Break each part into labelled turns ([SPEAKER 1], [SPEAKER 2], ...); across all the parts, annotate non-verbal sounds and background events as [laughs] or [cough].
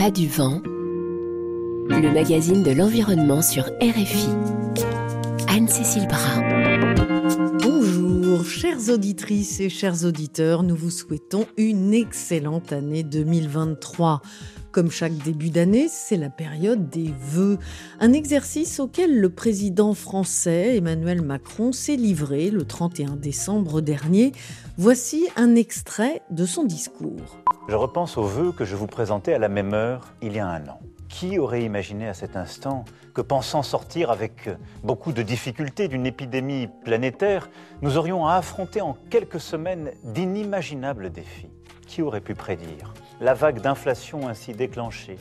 [SPEAKER 1] pas du vent, le magazine de l'environnement sur RFI. Anne-Cécile Brun.
[SPEAKER 2] Bonjour, chères auditrices et chers auditeurs, nous vous souhaitons une excellente année 2023. Comme chaque début d'année, c'est la période des vœux, un exercice auquel le président français Emmanuel Macron s'est livré le 31 décembre dernier. Voici un extrait de son discours.
[SPEAKER 3] Je repense aux vœux que je vous présentais à la même heure il y a un an. Qui aurait imaginé à cet instant que pensant sortir avec beaucoup de difficultés d'une épidémie planétaire, nous aurions à affronter en quelques semaines d'inimaginables défis? Qui aurait pu prédire? La vague d'inflation ainsi déclenchée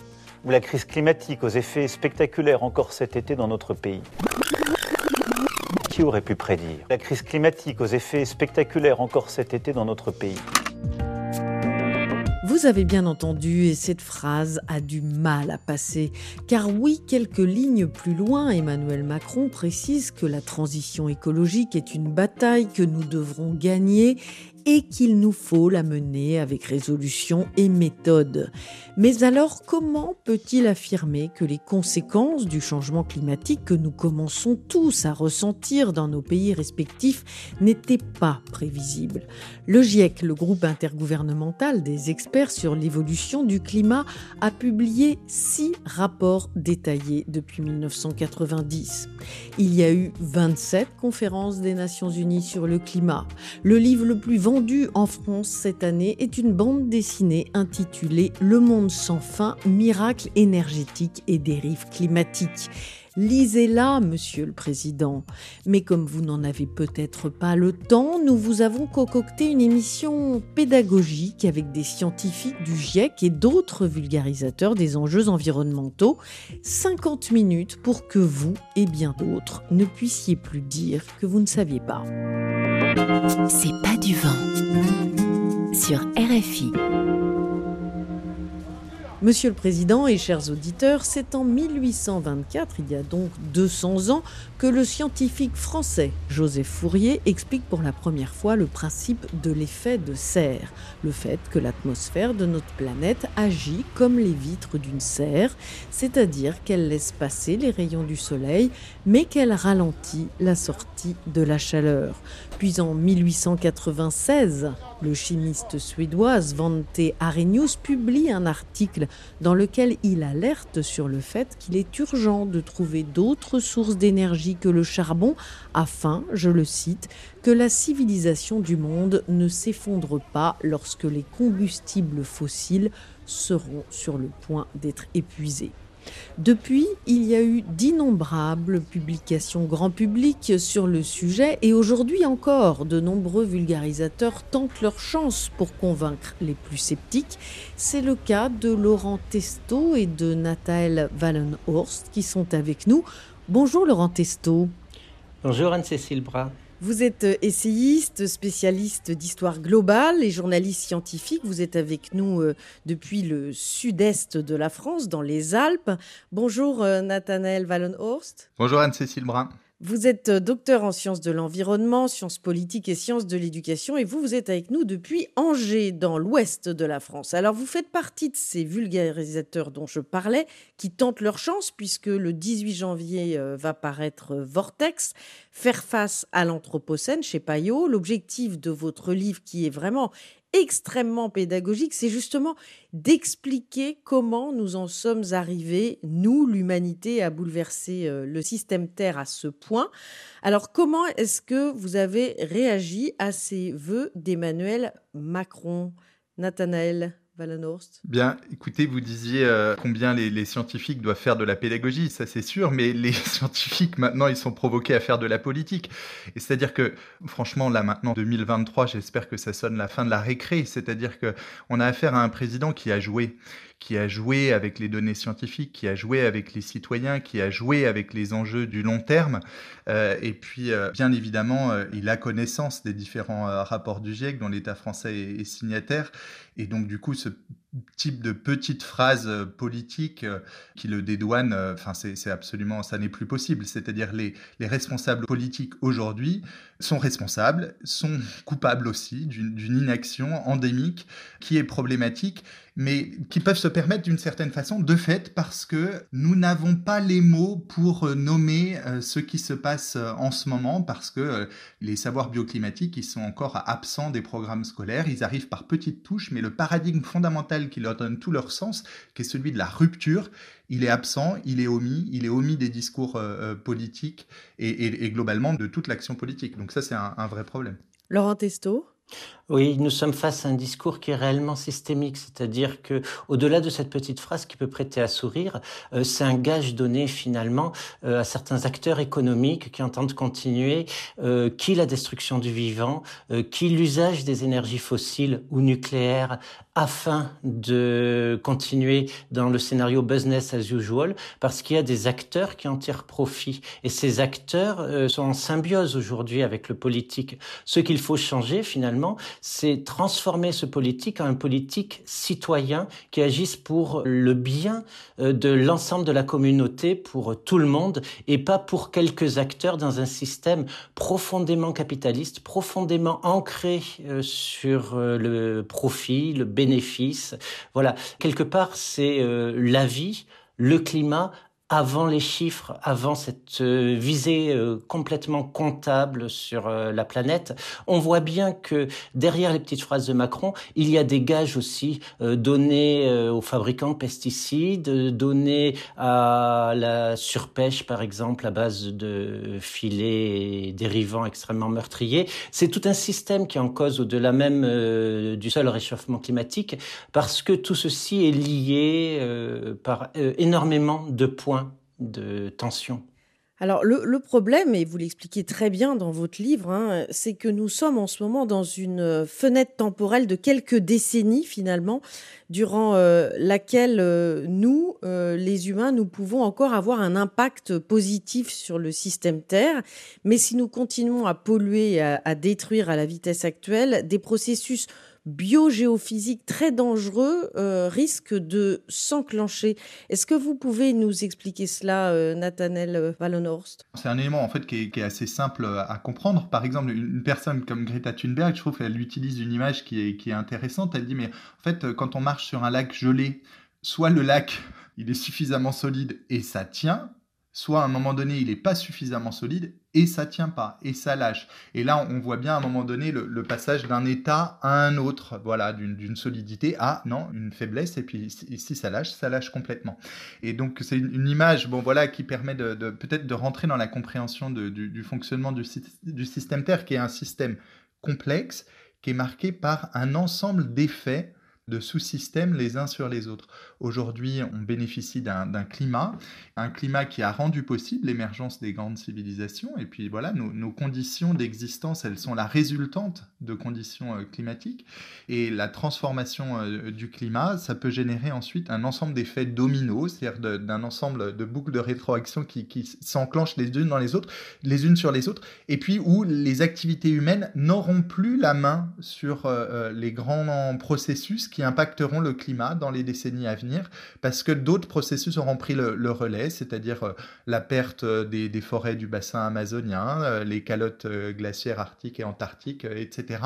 [SPEAKER 3] ou la crise climatique aux effets spectaculaires encore cet été dans notre pays. Qui aurait pu prédire la crise climatique aux effets spectaculaires encore cet été dans notre pays?
[SPEAKER 2] Vous avez bien entendu, et cette phrase a du mal à passer, car oui, quelques lignes plus loin, Emmanuel Macron précise que la transition écologique est une bataille que nous devrons gagner et qu'il nous faut la mener avec résolution et méthode. Mais alors comment peut-il affirmer que les conséquences du changement climatique que nous commençons tous à ressentir dans nos pays respectifs n'étaient pas prévisibles? Le GIEC, le groupe intergouvernemental des experts sur l'évolution du climat, a publié six rapports détaillés depuis 1990. Il y a eu 27 conférences des Nations Unies sur le climat. Le livre le plus vendu en France cette année est une bande dessinée intitulée Le monde sans fin, miracle énergétique et dérive climatique. Lisez-la, Monsieur le Président. Mais comme vous n'en avez peut-être pas le temps, nous vous avons concocté une émission pédagogique avec des scientifiques du GIEC et d'autres vulgarisateurs des enjeux environnementaux. 50 minutes pour que vous et bien d'autres ne puissiez plus dire que vous ne saviez pas.
[SPEAKER 1] C'est pas du vent. Sur RFI.
[SPEAKER 2] Monsieur le Président et chers auditeurs, c'est en 1824, il y a donc 200 ans, que le scientifique français Joseph Fourier explique pour la première fois le principe de l'effet de serre, le fait que l'atmosphère de notre planète agit comme les vitres d'une serre, c'est-à-dire qu'elle laisse passer les rayons du Soleil, mais qu'elle ralentit la sortie de la chaleur. Puis en 1896, le chimiste suédois Svante Arrhenius publie un article dans lequel il alerte sur le fait qu'il est urgent de trouver d'autres sources d'énergie que le charbon afin, je le cite, que la civilisation du monde ne s'effondre pas lorsque les combustibles fossiles seront sur le point d'être épuisés. Depuis, il y a eu d'innombrables publications grand public sur le sujet et aujourd'hui encore, de nombreux vulgarisateurs tentent leur chance pour convaincre les plus sceptiques. C'est le cas de Laurent Testo et de Nathalie Wallenhorst qui sont avec nous. Bonjour Laurent Testo.
[SPEAKER 4] Bonjour Anne-Cécile Bras.
[SPEAKER 2] Vous êtes euh, essayiste, spécialiste d'histoire globale et journaliste scientifique. Vous êtes avec nous euh, depuis le sud-est de la France, dans les Alpes. Bonjour euh, Nathanaël Wallenhorst.
[SPEAKER 5] Bonjour Anne-Cécile Brun.
[SPEAKER 2] Vous êtes docteur en sciences de l'environnement, sciences politiques et sciences de l'éducation et vous, vous êtes avec nous depuis Angers, dans l'ouest de la France. Alors vous faites partie de ces vulgarisateurs dont je parlais qui tentent leur chance puisque le 18 janvier va paraître Vortex, faire face à l'Anthropocène chez Payot. L'objectif de votre livre qui est vraiment extrêmement pédagogique, c'est justement d'expliquer comment nous en sommes arrivés, nous, l'humanité, à bouleverser euh, le système Terre à ce point. Alors comment est-ce que vous avez réagi à ces vœux d'Emmanuel Macron? Nathanaël
[SPEAKER 5] Bien, écoutez, vous disiez euh, combien les, scientifiques doivent faire de la pédagogie, ça c'est sûr, mais les [laughs] scientifiques maintenant ils sont provoqués à faire de la politique. Et c'est-à-dire que, franchement, là maintenant 2023, j'espère que ça sonne la fin de la récré. C'est-à-dire que on a affaire à un président qui a joué, qui a joué avec les données scientifiques, qui a joué avec les citoyens, qui a joué avec les enjeux du long terme. Euh, et puis, euh, bien évidemment, euh, il a connaissance des différents rapports du GIEC dont l'État français est, signataire. Et donc, du coup, ce type de petite phrase politique qui le dédouane, enfin, c'est absolument, ça n'est plus possible. C'est-à-dire les, les responsables politiques aujourd'hui sont responsables, sont coupables aussi d'une inaction endémique qui est problématique mais qui peuvent se permettre d'une certaine façon de fait parce que nous n'avons pas les mots pour euh, nommer euh, ce qui se passe euh, en ce moment parce que les savoirs bioclimatiques ils sont encore absents des programmes scolaires, ils arrivent par petites touches mais le paradigme fondamental qui leur donne tout leur sens, qui est celui de la rupture, il est absent, il est omis, il est omis des discours politiques et, globalement de toute l'action politique. Donc ça c'est un, un vrai problème.
[SPEAKER 2] Laurent Testo
[SPEAKER 4] oui, nous sommes face à un discours qui est réellement systémique, c'est-à-dire que, au-delà de cette petite phrase qui peut prêter à sourire, euh, c'est un gage donné finalement euh, à certains acteurs économiques qui entendent continuer, euh, qui la destruction du vivant, qui l'usage des énergies fossiles ou nucléaires afin de continuer dans le scénario business as usual, parce qu'il y a des acteurs qui en tirent profit. Et ces acteurs sont en symbiose aujourd'hui avec le politique. Ce qu'il faut changer finalement, c'est transformer ce politique en un politique citoyen qui agisse pour le bien euh, de l'ensemble de la communauté, pour tout le monde, et pas pour quelques acteurs dans un système profondément capitaliste, profondément ancré euh, sur euh, le profit, le bénéfice. Voilà, quelque part, c'est la vie, le climat avant les chiffres, avant cette euh, visée euh, complètement comptable sur euh, la planète, on voit bien que derrière les petites phrases de Macron, il y a des gages aussi donnés aux fabricants de pesticides, donnés à la surpêche, par exemple, à base de filets dérivants extrêmement meurtriers. C'est tout un système qui est en cause au-delà même du seul réchauffement climatique, parce que tout ceci est lié par énormément de points de tension.
[SPEAKER 2] Alors le, problème, et vous l'expliquez très bien dans votre livre, hein, c'est que nous sommes en ce moment dans une fenêtre temporelle de quelques décennies finalement, durant euh, laquelle euh, nous, euh, les humains, nous pouvons encore avoir un impact positif sur le système Terre. Mais si nous continuons à polluer, à détruire à la vitesse actuelle, des processus biogéophysique très dangereux euh, risque de s'enclencher. Est-ce que vous pouvez nous expliquer cela, euh, Nathanael Wallenhorst?
[SPEAKER 5] C'est un élément en fait qui est, assez simple à comprendre. Par exemple, une personne comme Greta Thunberg, je trouve qu'elle utilise une image qui est, qui est intéressante. Elle dit mais en fait quand on marche sur un lac gelé, soit le lac il est suffisamment solide et ça tient, soit à un moment donné il n'est pas suffisamment solide et ça tient pas et ça lâche. Et là on voit bien à un moment donné le, passage d'un état à un autre, voilà, d'une solidité à non une faiblesse et puis si, ça lâche, ça lâche complètement. Et donc c'est une, image, bon voilà, qui permet de, peut-être de rentrer dans la compréhension du, fonctionnement du, du système Terre, qui est un système complexe, qui est marqué par un ensemble d'effets de sous-systèmes les uns sur les autres. Aujourd'hui, on bénéficie d'un climat, un climat qui a rendu possible l'émergence des grandes civilisations. Et puis voilà, nos, conditions d'existence, elles sont la résultante de conditions euh, climatiques. Et la transformation euh, du climat, ça peut générer ensuite un ensemble d'effets dominos, c'est-à-dire d'un ensemble de boucles de rétroaction qui, s'enclenchent les unes dans les autres, les unes sur les autres, et puis où les activités humaines n'auront plus la main sur euh, les grands processus qui impacteront le climat dans les décennies à venir, parce que d'autres processus auront pris le, relais, c'est-à-dire euh, la perte euh, des, forêts du bassin amazonien, euh, les calottes glaciaires arctiques et antarctiques, etc.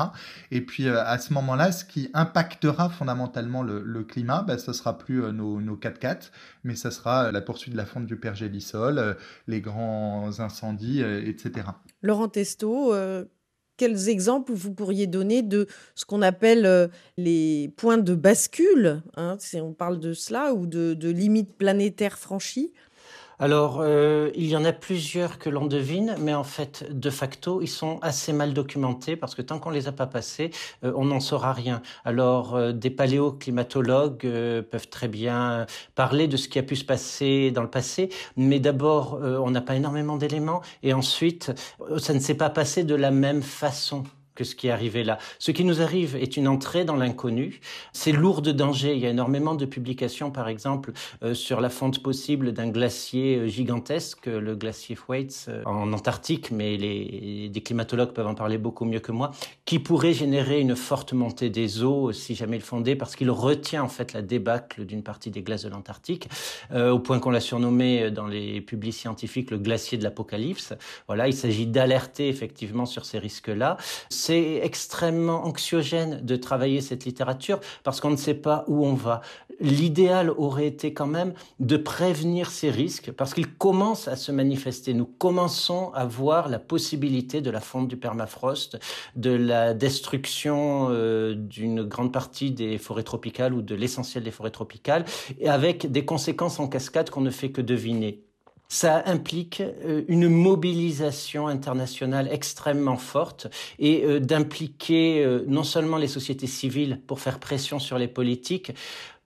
[SPEAKER 5] Et puis à ce moment-là, ce qui impactera fondamentalement le, climat, bah, ce sera plus nos, nos 4x4, mais ce sera la poursuite de la fonte du pergélisol, les grands incendies, etc.
[SPEAKER 2] Laurent Testo, quels exemples vous pourriez donner de ce qu'on appelle euh, les points de bascule, hein, si on parle de cela, ou de, de limites planétaires franchies?
[SPEAKER 4] Alors, euh, il y en a plusieurs que l'on devine, mais en fait, de facto, ils sont assez mal documentés parce que tant qu'on les a pas passés, euh, on n'en saura rien. Alors, euh, des paléoclimatologues peuvent très bien parler de ce qui a pu se passer dans le passé, mais d'abord, on n'a pas énormément d'éléments, et ensuite, ça ne s'est pas passé de la même façon que ce qui est arrivé là. Ce qui nous arrive est une entrée dans l'inconnu. C'est lourd de danger. Il y a énormément de publications, par exemple, euh, sur la fonte possible d'un glacier euh, gigantesque, le glacier Thwaites euh, en Antarctique, mais les, des climatologues peuvent en parler beaucoup mieux que moi, qui pourrait générer une forte montée des eaux si jamais il fondait, parce qu'il retient en fait la débâcle d'une partie des glaces de l'Antarctique, au point qu'on l'a surnommé dans les publics scientifiques le glacier de l'apocalypse. Voilà, il s'agit d'alerter effectivement sur ces risques-là c'est extrêmement anxiogène de travailler cette littérature parce qu'on ne sait pas où on va. L'idéal aurait été quand même de prévenir ces risques parce qu'ils commencent à se manifester. Nous commençons à voir la possibilité de la fonte du permafrost, de la destruction euh, d'une grande partie des forêts tropicales ou de l'essentiel des forêts tropicales, et avec des conséquences en cascade qu'on ne fait que deviner ça implique euh, une mobilisation internationale extrêmement forte et euh, d'impliquer euh, non seulement les sociétés civiles pour faire pression sur les politiques,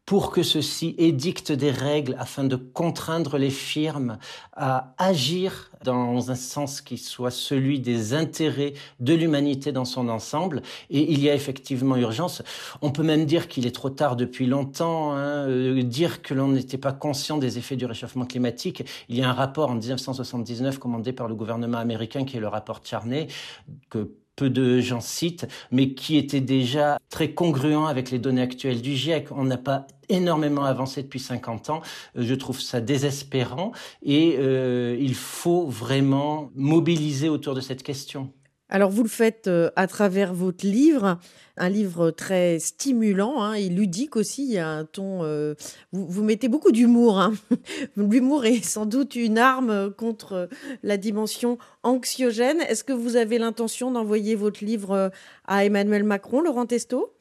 [SPEAKER 4] pour que ceux-ci édictent des règles afin de contraindre les firmes à agir dans un sens qui soit celui des intérêts de l'humanité dans son ensemble. Et il y a effectivement urgence. On peut même dire qu'il est trop tard depuis longtemps. Hein, euh, dire que l'on n'était pas conscient des effets du réchauffement climatique. Il y a un rapport en 1979 commandé par le gouvernement américain qui est le rapport Charney que peu de gens citent, mais qui était déjà très congruent avec les données actuelles du GIEC. On n'a pas énormément avancé depuis 50 ans. Euh, je trouve ça désespérant et euh, il faut vraiment mobiliser autour de cette question.
[SPEAKER 2] Alors vous le faites euh, à travers votre livre, un livre très stimulant hein, et ludique aussi. Il y a un ton. Vous, mettez beaucoup d'humour. Hein. [laughs] L'humour est sans doute une arme contre la dimension anxiogène. Est-ce que vous avez l'intention d'envoyer votre livre à Emmanuel Macron, Laurent Testo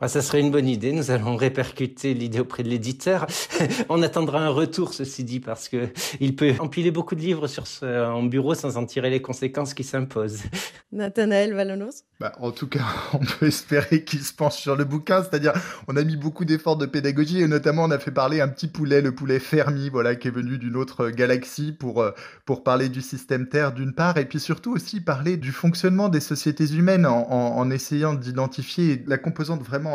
[SPEAKER 4] bah, ça serait une bonne idée. Nous allons répercuter l'idée auprès de l'éditeur. [laughs] On attendra un retour, ceci dit, parce que il peut empiler beaucoup de livres sur son bureau sans en tirer les conséquences qui s'imposent. [laughs]
[SPEAKER 2] Nathanaël Valonos?
[SPEAKER 5] Bah, En tout cas, [laughs] on peut espérer qu'il se penche sur le bouquin. C'est-à-dire, on a mis beaucoup d'efforts de pédagogie et notamment, on a fait parler un petit poulet, le poulet Fermi, voilà, qui est venu d'une autre galaxie pour, euh, pour parler du système Terre d'une part et puis surtout aussi parler du fonctionnement des sociétés humaines en, en essayant d'identifier la composante vraiment,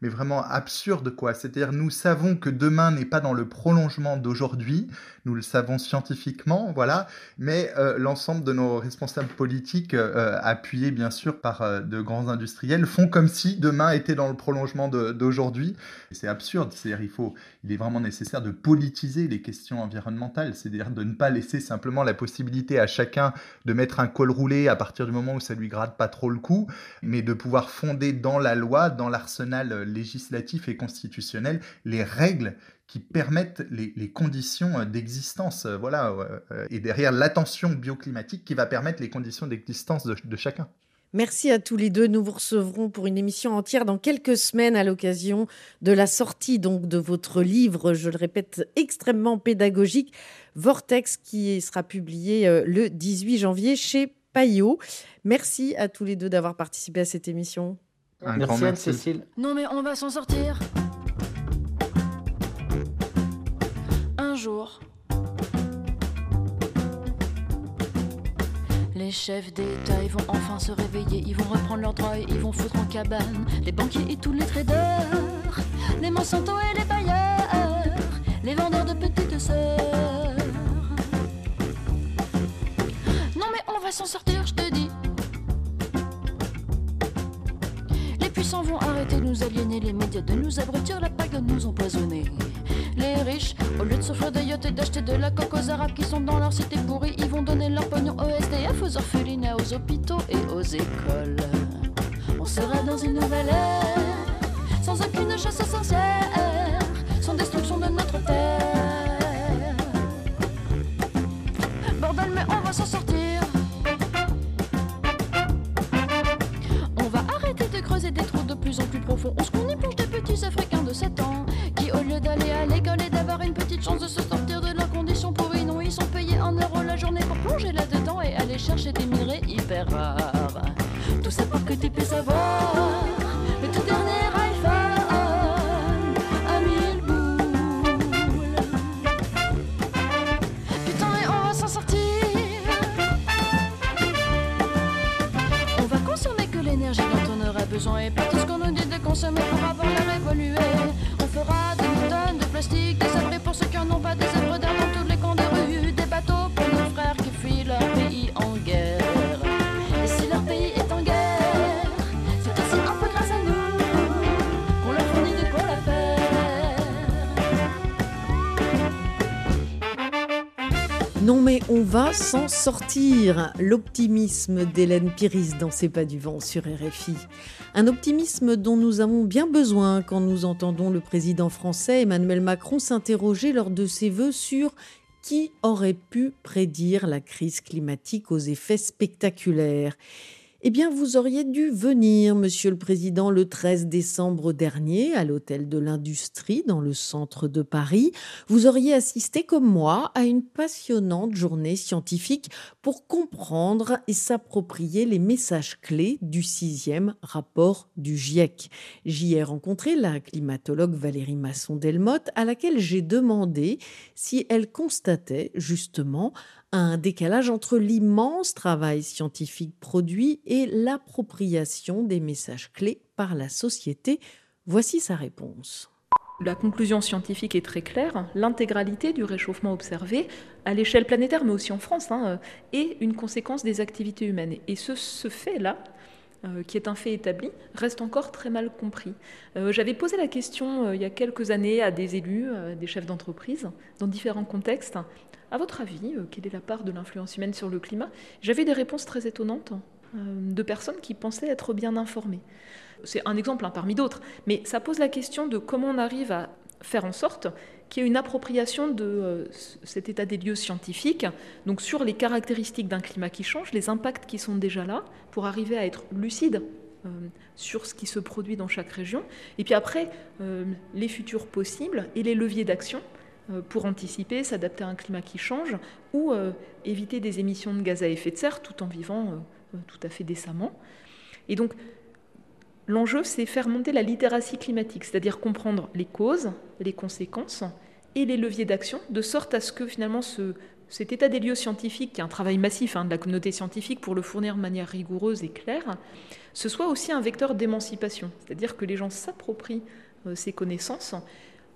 [SPEAKER 5] mais vraiment absurde, quoi. C'est-à-dire, nous savons que demain n'est pas dans le prolongement d'aujourd'hui, nous le savons scientifiquement, voilà, mais euh, l'ensemble de nos responsables politiques, euh, appuyés bien sûr par euh, de grands industriels, font comme si demain était dans le prolongement d'aujourd'hui. C'est absurde, c'est-à-dire il faut, il est vraiment nécessaire de politiser les questions environnementales, c'est-à-dire de ne pas laisser simplement la possibilité à chacun de mettre un col roulé à partir du moment où ça lui gratte pas trop le cou, mais de pouvoir fonder dans la loi, dans l'arsenal législatif et constitutionnel, les règles qui permettent les, conditions d'existence, euh, voilà, euh, et derrière l'attention bioclimatique qui va permettre les conditions d'existence de, chacun.
[SPEAKER 2] Merci à tous les deux. Nous vous recevrons pour une émission entière dans quelques semaines à l'occasion de la sortie donc de votre livre, je le répète, extrêmement pédagogique, Vortex, qui sera publié euh, le 18 janvier chez Payot. Merci à tous les deux d'avoir participé à cette émission.
[SPEAKER 4] Merci, merci. Cécile.
[SPEAKER 6] Non mais on va s'en sortir. Les chefs d'État, ils vont enfin se réveiller, ils vont reprendre leurs droits et ils vont foutre en cabane les banquiers et tous les traders, les Monsanto et les bailleurs, les vendeurs de petites sœurs. Non mais on va s'en sortir, je te puissants vont arrêter de nous aliéner, les médias de nous abrutir, la pague de nous empoisonner les riches, au lieu de s'offrir des yachts et d'acheter de la coque aux arabes qui sont dans leur cité pourrie, ils vont donner leur pognon aux SDF, aux orphelinats, aux hôpitaux et aux écoles. On sera dans une nouvelle ère, sans aucune chasse essentielle, sans destruction de notre terre. Bordel, mais on va s'en sortir. Chercher des minerais hyper rares. Sortir.
[SPEAKER 2] L'optimisme d'Hélène Piris dans C'est pas du vent sur RFI. Un optimisme dont nous avons bien besoin quand nous entendons le président français Emmanuel Macron s'interroger lors de ses vœux sur qui aurait pu prédire la crise climatique aux effets spectaculaires eh bien, vous auriez dû venir, Monsieur le Président, le 13 décembre dernier à l'Hôtel de l'Industrie dans le centre de Paris. Vous auriez assisté comme moi à une passionnante journée scientifique pour comprendre et s'approprier les messages clés du sixième rapport du GIEC. J'y ai rencontré la climatologue Valérie Masson-Delmotte à laquelle j'ai demandé si elle constatait justement un décalage entre l'immense travail scientifique produit et l'appropriation des messages clés par la société. Voici sa réponse.
[SPEAKER 7] La conclusion scientifique est très claire. L'intégralité du réchauffement observé, à l'échelle planétaire, mais aussi en France, hein, est une conséquence des activités humaines. Et ce, fait-là, euh, qui est un fait établi, reste encore très mal compris. Euh, j'avais posé la question euh, il y a quelques années à des élus, des chefs d'entreprise, dans différents contextes, à votre avis, euh, quelle est la part de l'influence humaine sur le climat? J'avais des réponses très étonnantes euh, de personnes qui pensaient être bien informées. C'est un exemple hein, parmi d'autres, mais ça pose la question de comment on arrive à faire en sorte qu'il y ait une appropriation de euh, cet état des lieux scientifiques, donc sur les caractéristiques d'un climat qui change, les impacts qui sont déjà là, pour arriver à être lucide sur ce qui se produit dans chaque région, et puis après, les futurs possibles et les leviers d'action pour anticiper, s'adapter à un climat qui change, ou euh, éviter des émissions de gaz à effet de serre tout en vivant euh, tout à fait décemment. Et donc, l'enjeu, c'est faire monter la littératie climatique, c'est-à-dire comprendre les causes, les conséquences et les leviers d'action, de sorte à ce que finalement ce, cet état des lieux scientifique, qui est un travail massif hein, de la communauté scientifique pour le fournir de manière rigoureuse et claire, ce soit aussi un vecteur d'émancipation, c'est-à-dire que les gens s'approprient ces connaissances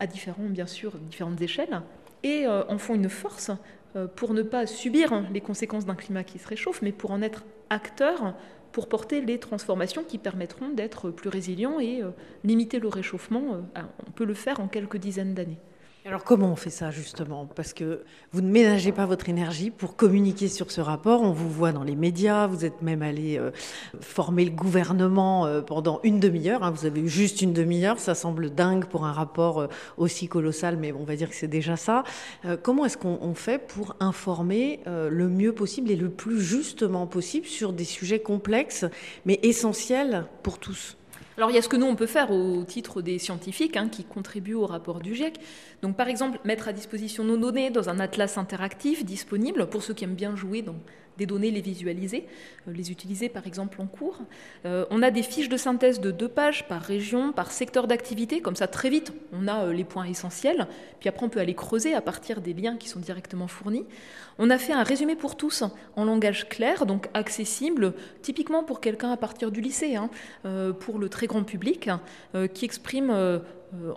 [SPEAKER 7] à différents, bien sûr, différentes échelles, et euh, en font une force euh, pour ne pas subir les conséquences d'un climat qui se réchauffe, mais pour en être acteur pour porter les transformations qui permettront d'être plus résilients et euh, limiter le réchauffement. on peut le faire en quelques dizaines d'années.
[SPEAKER 2] Alors comment on fait ça justement? Parce que vous ne ménagez pas votre énergie pour communiquer sur ce rapport. On vous voit dans les médias, vous êtes même allé euh, former le gouvernement euh, pendant une demi-heure. Hein. Vous avez eu juste une demi-heure, ça semble dingue pour un rapport euh, aussi colossal, mais on va dire que c'est déjà ça. comment est-ce qu'on fait pour informer le mieux possible et le plus justement possible sur des sujets complexes mais essentiels pour tous?
[SPEAKER 7] Alors il y a ce que nous on peut faire au titre des scientifiques hein, qui contribuent au rapport du GIEC. Donc par exemple mettre à disposition nos données dans un atlas interactif disponible pour ceux qui aiment bien jouer dans des données, les visualiser, euh, les utiliser par exemple en cours. Euh, on a des fiches de synthèse de deux pages par région, par secteur d'activité, comme ça très vite on a euh, les points essentiels, puis après on peut aller creuser à partir des liens qui sont directement fournis. On a fait un résumé pour tous en langage clair, donc accessible, typiquement pour quelqu'un à partir du lycée, hein, pour le très grand public, qui exprime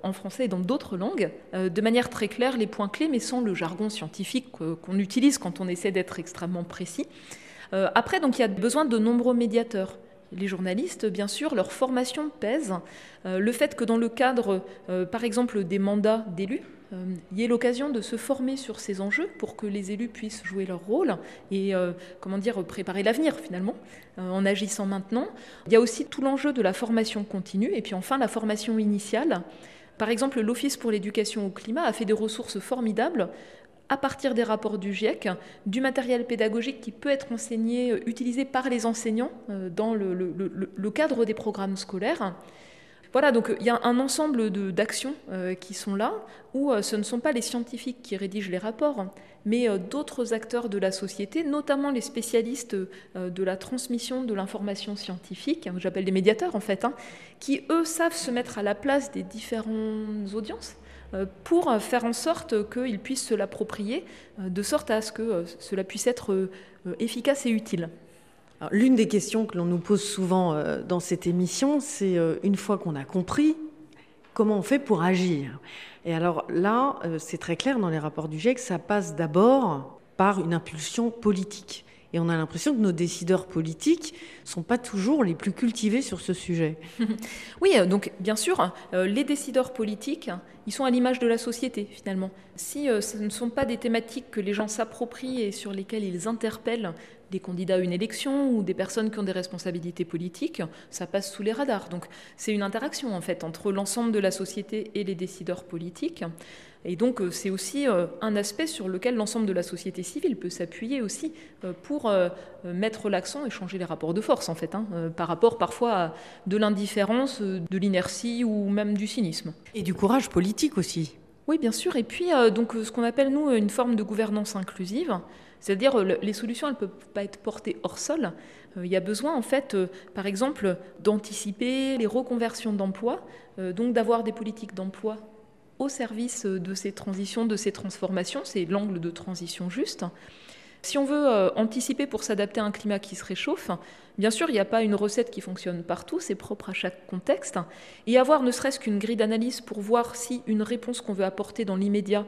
[SPEAKER 7] en français et dans d'autres langues, de manière très claire les points clés, mais sans le jargon scientifique qu'on utilise quand on essaie d'être extrêmement précis. Euh, après, donc, il y a besoin de nombreux médiateurs. Les journalistes, bien sûr, leur formation pèse. Euh, le fait que dans le cadre, euh, par exemple, des mandats d'élus, il y ait l'occasion de se former sur ces enjeux pour que les élus puissent jouer leur rôle et, comment dire, préparer l'avenir finalement en agissant maintenant. Il y a aussi tout l'enjeu de la formation continue et puis enfin la formation initiale. Par exemple, l'Office pour l'éducation au climat a fait des ressources formidables à partir des rapports du GIEC, du matériel pédagogique qui peut être enseigné, euh, utilisé par les enseignants euh, dans le, cadre des programmes scolaires. Voilà, donc il y a un ensemble d'actions euh, qui sont là, où ce ne sont pas les scientifiques qui rédigent les rapports, mais d'autres acteurs de la société, notamment les spécialistes de la transmission de l'information scientifique, que j'appelle des médiateurs en fait, hein, qui eux savent se mettre à la place des différentes audiences euh, pour faire en sorte qu'ils puissent se l'approprier, euh, de sorte à ce que euh, cela puisse être efficace et utile.
[SPEAKER 2] L'une des questions que l'on nous pose souvent dans cette émission, c'est une fois qu'on a compris, comment on fait pour agir Et alors là, c'est très clair dans les rapports du GIEC, ça passe d'abord par une impulsion politique. Et on a l'impression que nos décideurs politiques sont pas toujours les plus cultivés sur ce sujet. [laughs]
[SPEAKER 7] oui, euh, donc bien sûr, euh, les décideurs politiques, ils sont à l'image de la société finalement. Si euh, ce ne sont pas des thématiques que les gens s'approprient et sur lesquelles ils interpellent des candidats à une élection ou des personnes qui ont des responsabilités politiques, ça passe sous les radars. Donc c'est une interaction en fait entre l'ensemble de la société et les décideurs politiques. Et donc euh, c'est aussi euh, un aspect sur lequel l'ensemble de la société civile peut s'appuyer aussi euh, pour mettre l'accent et changer les rapports de force en fait, hein, par rapport parfois à de l'indifférence, de l'inertie ou même du cynisme.
[SPEAKER 2] Et du courage politique aussi.
[SPEAKER 7] Oui, bien sûr. Et puis, donc, ce qu'on appelle, nous, une forme de gouvernance inclusive. C'est-à-dire, les solutions, elles ne peuvent pas être portées hors sol. Il y a besoin, en fait, par exemple, d'anticiper les reconversions d'emplois, donc d'avoir des politiques d'emploi au service de ces transitions, de ces transformations. C'est l'angle de transition juste. Si on veut euh, anticiper pour s'adapter à un climat qui se réchauffe, bien sûr, il n'y a pas une recette qui fonctionne partout, c'est propre à chaque contexte. Et avoir ne serait-ce qu'une grille d'analyse pour voir si une réponse qu'on veut apporter dans l'immédiat,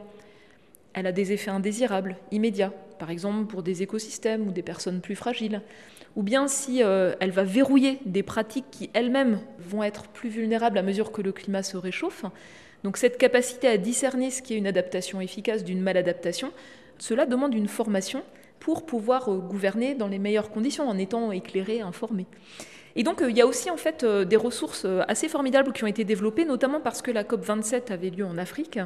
[SPEAKER 7] elle a des effets indésirables, immédiats, par exemple pour des écosystèmes ou des personnes plus fragiles, ou bien si euh, elle va verrouiller des pratiques qui elles-mêmes vont être plus vulnérables à mesure que le climat se réchauffe. Donc cette capacité à discerner ce qui est une adaptation efficace d'une maladaptation, cela demande une formation pour pouvoir euh, gouverner dans les meilleures conditions en étant éclairé, informé. Et donc euh, il y a aussi en fait euh, des ressources assez formidables qui ont été développées, notamment parce que la COP 27 avait lieu en Afrique.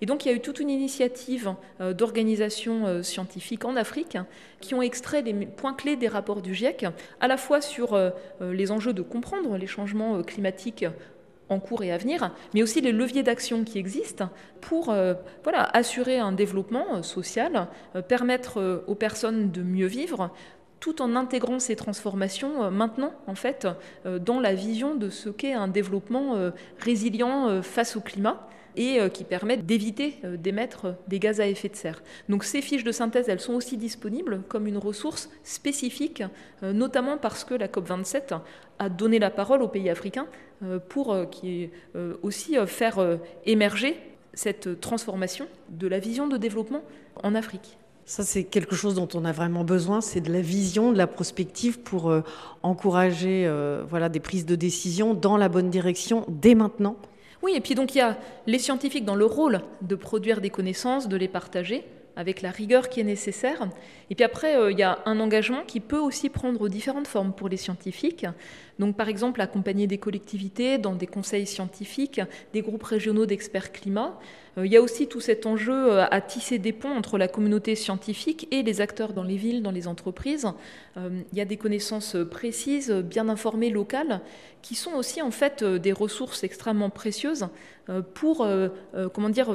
[SPEAKER 7] Et donc il y a eu toute une initiative d'organisations scientifiques en Afrique qui ont extrait les points clés des rapports du GIEC, à la fois sur les enjeux de comprendre les changements climatiques en cours et à venir, mais aussi les leviers d'action qui existent pour euh, voilà, assurer un développement euh, social, euh, permettre aux personnes de mieux vivre, tout en intégrant ces transformations maintenant, en fait, dans la vision de ce qu'est un développement résilient face au climat et qui permet d'éviter d'émettre des gaz à effet de serre. Donc ces fiches de synthèse, elles sont aussi disponibles comme une ressource spécifique, notamment parce que la COP27 a donné la parole aux pays africains euh, pour euh, qui, euh, aussi faire émerger cette transformation de la vision de développement en Afrique.
[SPEAKER 2] Ça, c'est quelque chose dont on a vraiment besoin, c'est de la vision, de la prospective pour encourager voilà, des prises de décision dans la bonne direction dès maintenant.
[SPEAKER 7] Oui, et puis donc il y a les scientifiques dans le rôle de produire des connaissances, de les partager, avec la rigueur qui est nécessaire. Et puis après, euh, il y a un engagement qui peut aussi prendre différentes formes pour les scientifiques. Donc par exemple, accompagner des collectivités dans des conseils scientifiques, des groupes régionaux d'experts climat. Euh, il y a aussi tout cet enjeu euh, à tisser des ponts entre la communauté scientifique et les acteurs dans les villes, dans les entreprises. Il y a des connaissances précises, bien informées, locales, qui sont aussi en fait des ressources extrêmement précieuses pour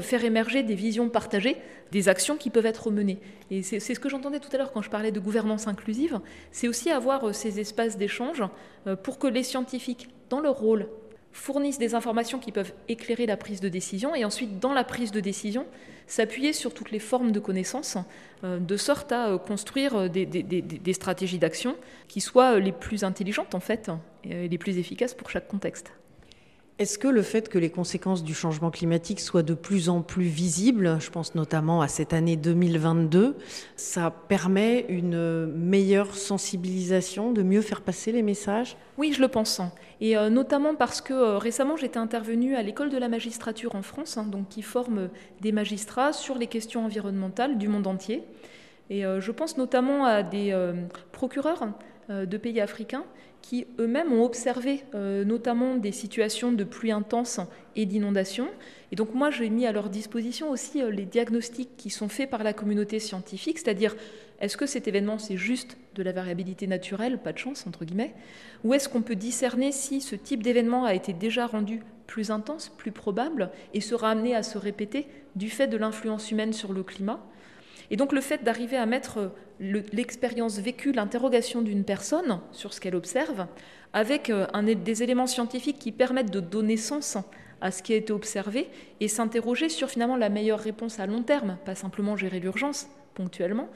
[SPEAKER 7] faire émerger des visions partagées, des actions qui peuvent être menées. Et c'est ce que j'entendais tout à l'heure quand je parlais de gouvernance inclusive, c'est aussi avoir euh, ces espaces d'échange euh, pour que les scientifiques, dans leur rôle, fournissent des informations qui peuvent éclairer la prise de décision et ensuite, dans la prise de décision, s'appuyer sur toutes les formes de connaissances euh, de sorte à construire des, des stratégies d'action qui soient les plus intelligentes en fait et les plus efficaces pour chaque contexte.
[SPEAKER 2] Est-ce que le fait que les conséquences du changement climatique soient de plus en plus visibles, je pense notamment à cette année 2022, ça permet une meilleure sensibilisation, de mieux faire passer les messages?
[SPEAKER 7] Oui, je le pense. Et euh, notamment parce que euh, récemment, j'étais intervenue à l'école de la magistrature en France, hein, donc qui forme des magistrats sur les questions environnementales du monde entier. Et euh, je pense notamment à des procureurs de pays africains qui eux-mêmes ont observé euh, notamment des situations de pluie intense et d'inondation. Et donc moi, j'ai mis à leur disposition aussi euh, les diagnostics qui sont faits par la communauté scientifique, c'est-à-dire est-ce que cet événement, c'est juste de la variabilité naturelle, pas de chance, entre guillemets, ou est-ce qu'on peut discerner si ce type d'événement a été déjà rendu plus intense, plus probable, et sera amené à se répéter du fait de l'influence humaine sur le climat et donc le fait d'arriver à mettre euh, l'expérience vécue, l'interrogation d'une personne sur ce qu'elle observe, avec euh, des éléments scientifiques qui permettent de donner sens à ce qui a été observé et s'interroger sur finalement la meilleure réponse à long terme, pas simplement gérer l'urgence ponctuellement,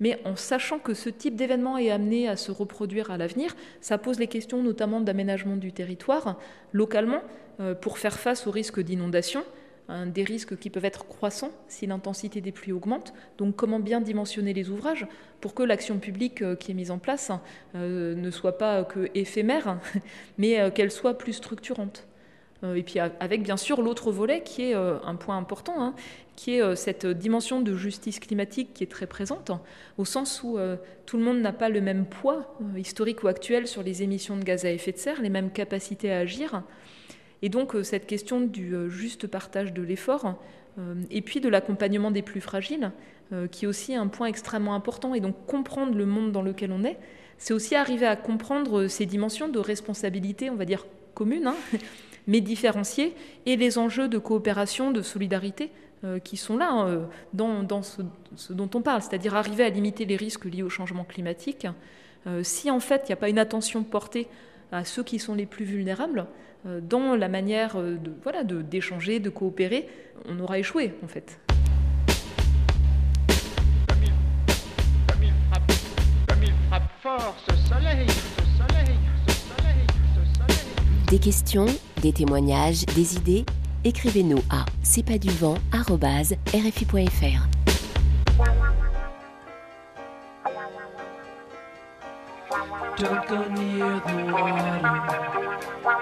[SPEAKER 7] mais en sachant que ce type d'événement est amené à se reproduire à l'avenir, ça pose les questions notamment d'aménagement du territoire localement euh, pour faire face au risque d'inondation des risques qui peuvent être croissants si l'intensité des pluies augmente. Donc comment bien dimensionner les ouvrages pour que l'action publique qui est mise en place ne soit pas que éphémère, [laughs] mais qu'elle soit plus structurante. Et puis avec bien sûr l'autre volet qui est un point important, hein, qui est cette dimension de justice climatique qui est très présente, au sens où tout le monde n'a pas le même poids historique ou actuel sur les émissions de gaz à effet de serre, les mêmes capacités à agir. Et donc euh, cette question du euh, juste partage de l'effort, euh, et puis de l'accompagnement des plus fragiles, qui est aussi un point extrêmement important. Et donc comprendre le monde dans lequel on est, c'est aussi arriver à comprendre ces dimensions de responsabilité, on va dire communes, hein, [laughs] mais différenciées, et les enjeux de coopération, de solidarité qui sont là hein, dans, ce, dont on parle, c'est-à-dire arriver à limiter les risques liés au changement climatique. si en fait il n'y a pas une attention portée à ceux qui sont les plus vulnérables, dans la manière euh, de voilà d'échanger, de, coopérer, on aura échoué en fait.
[SPEAKER 1] Des questions, des témoignages, des idées Écrivez-nous à c'est pas du vent rfi.fr. Don't go near the water.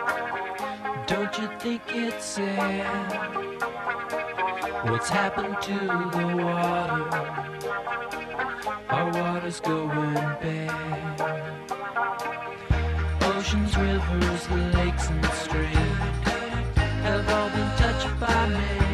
[SPEAKER 1] Don't you think it's sad what's happened to the water? Our water's going bad. Oceans, rivers, lakes, and streams have all been touched by man.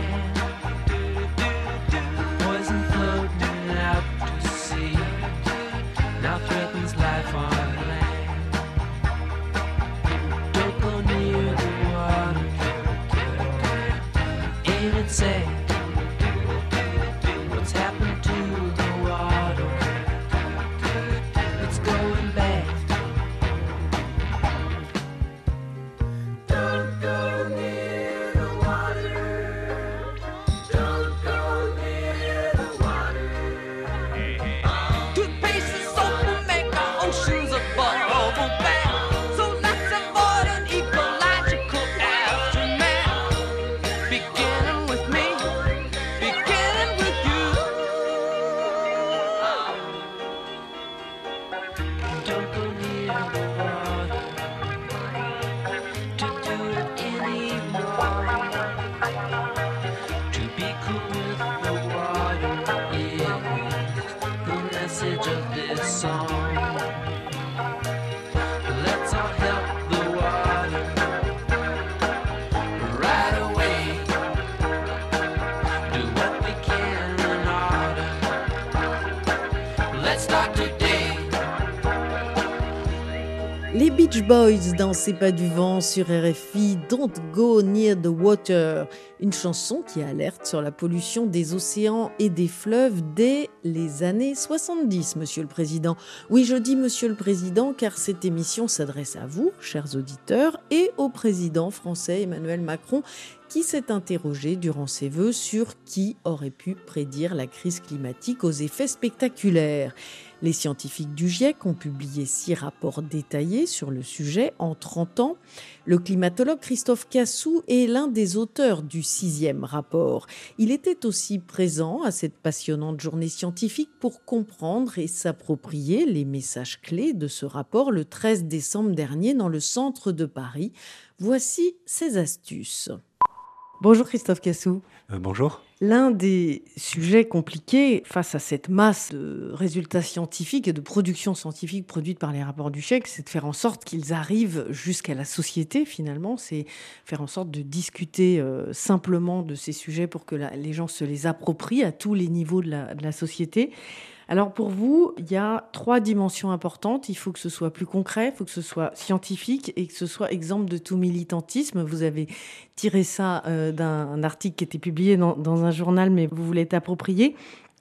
[SPEAKER 2] Beach Boys dans C'est pas du vent sur RFI, Don't Go Near the Water, une chanson qui alerte sur la pollution des océans et des fleuves dès les années 70, Monsieur le Président. Oui, je dis Monsieur le Président car cette émission s'adresse à vous, chers auditeurs, et au président français Emmanuel Macron qui s'est interrogé durant ses vœux sur qui aurait pu prédire la crise climatique aux effets spectaculaires. Les scientifiques du GIEC ont publié six rapports détaillés sur le sujet en 30 ans. Le climatologue Christophe Cassou est l'un des auteurs du sixième rapport. Il était aussi présent à cette passionnante journée scientifique pour comprendre et s'approprier les messages clés de ce rapport le 13 décembre dernier dans le centre de Paris. Voici ses astuces. Bonjour Christophe Cassou.
[SPEAKER 8] Euh, bonjour.
[SPEAKER 2] L'un des sujets compliqués face à cette masse de résultats scientifiques et de production scientifique produite par les rapports du chèque, c'est de faire en sorte qu'ils arrivent jusqu'à la société finalement, c'est faire en sorte de discuter euh, simplement de ces sujets pour que les gens se les approprient à tous les niveaux de la société. Alors pour vous, il y a trois dimensions importantes. Il faut que ce soit plus concret, il faut que ce soit scientifique et que ce soit exemple de tout militantisme. Vous avez tiré ça euh, d'un article qui était publié dans, un journal, mais vous voulez t'approprier.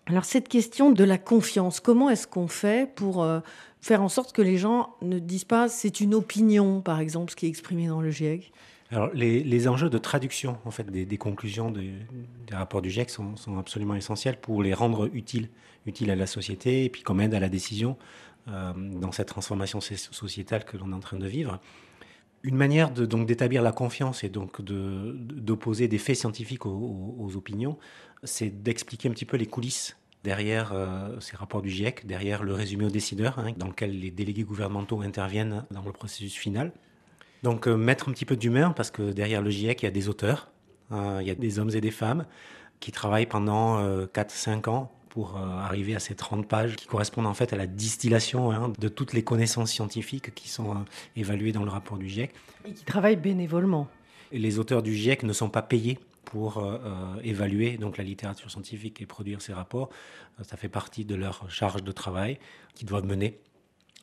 [SPEAKER 2] Alors cette question de la confiance, comment est-ce qu'on fait pour euh, faire en sorte que les gens ne disent pas c'est une opinion, par exemple, ce qui est exprimé dans le GIEC
[SPEAKER 8] alors, les, enjeux de traduction en fait, des, conclusions des rapports du GIEC sont, sont, absolument essentiels pour les rendre utiles utile à la société et puis comme aide à la décision euh, dans cette transformation sociétale que l'on est en train de vivre. Une manière de, donc d'établir la confiance et donc d'opposer des faits scientifiques aux, opinions, c'est d'expliquer un petit peu les coulisses derrière euh, ces rapports du GIEC, derrière le résumé aux décideurs, hein, dans lequel les délégués gouvernementaux interviennent dans le processus final. Donc euh, mettre un petit peu d'humain, parce que derrière le GIEC, il y a des auteurs, euh, il y a des hommes et des femmes qui travaillent pendant 4-5 ans pour euh, arriver à ces 30 pages qui correspondent en fait à la distillation hein, de toutes les connaissances scientifiques qui sont euh, évaluées dans le rapport du GIEC.
[SPEAKER 2] Et qui travaillent bénévolement.
[SPEAKER 8] Et les auteurs du GIEC ne sont pas payés pour euh, évaluer donc la littérature scientifique et produire ces rapports. ça fait partie de leur charge de travail qu'ils doivent mener.